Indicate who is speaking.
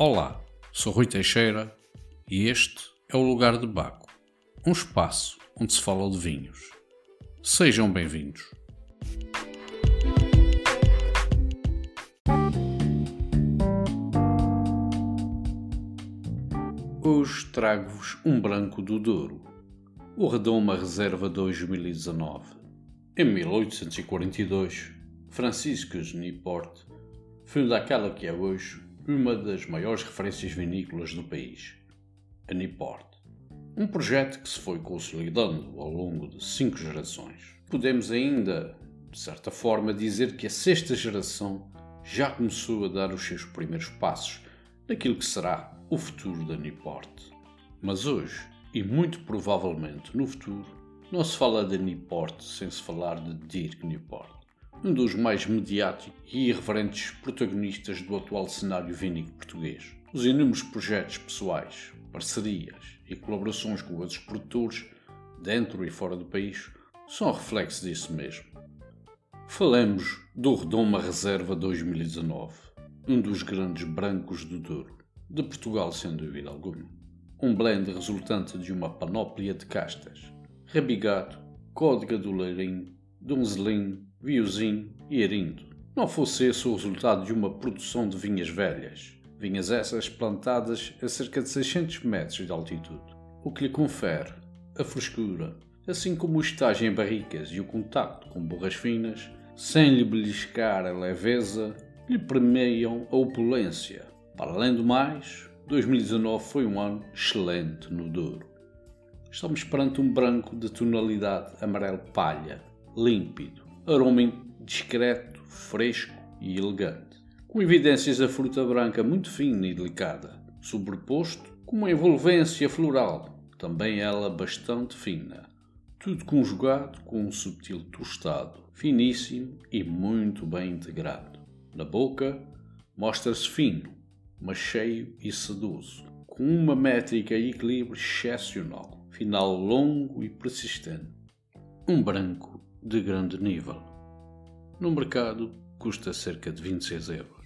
Speaker 1: Olá, sou Rui Teixeira e este é o Lugar de Baco, um espaço onde se fala de vinhos. Sejam bem-vindos. Hoje trago-vos um branco do Douro, o Redoma Reserva 2019. Em 1842, Franciscus Niport funda aquela que é hoje uma das maiores referências vinícolas do país, a. Um projeto que se foi consolidando ao longo de cinco gerações. Podemos ainda, de certa forma, dizer que a sexta geração já começou a dar os seus primeiros passos naquilo que será o futuro da Niport. Mas hoje, e muito provavelmente no futuro, não se fala da Niport sem se falar de Dirk Newport um dos mais mediáticos e irreverentes protagonistas do atual cenário vínico português. Os inúmeros projetos pessoais, parcerias e colaborações com outros produtores, dentro e fora do país, são reflexo disso mesmo. Falemos do Redoma Reserva 2019, um dos grandes brancos do Douro, de Portugal sem dúvida alguma. Um blend resultante de uma panóplia de castas, Rabigato, Códiga do Leirinho, Donzelim, Viozinho e Arindo. Não fosse esse o resultado de uma produção de vinhas velhas, vinhas essas plantadas a cerca de 600 metros de altitude, o que lhe confere a frescura, assim como o estágio em barricas e o contacto com borras finas, sem lhe beliscar a leveza, lhe premiam a opulência. Para além do mais, 2019 foi um ano excelente no Douro. Estamos perante um branco de tonalidade amarelo palha, límpido, aroma discreto, fresco e elegante, com evidências da fruta branca muito fina e delicada, sobreposto com uma envolvência floral, também ela bastante fina, tudo conjugado com um subtil tostado, finíssimo e muito bem integrado. Na boca, mostra-se fino, mas cheio e sedoso, com uma métrica e equilíbrio excepcional, final longo e persistente. Um branco de grande nível. No mercado custa cerca de 26 euros.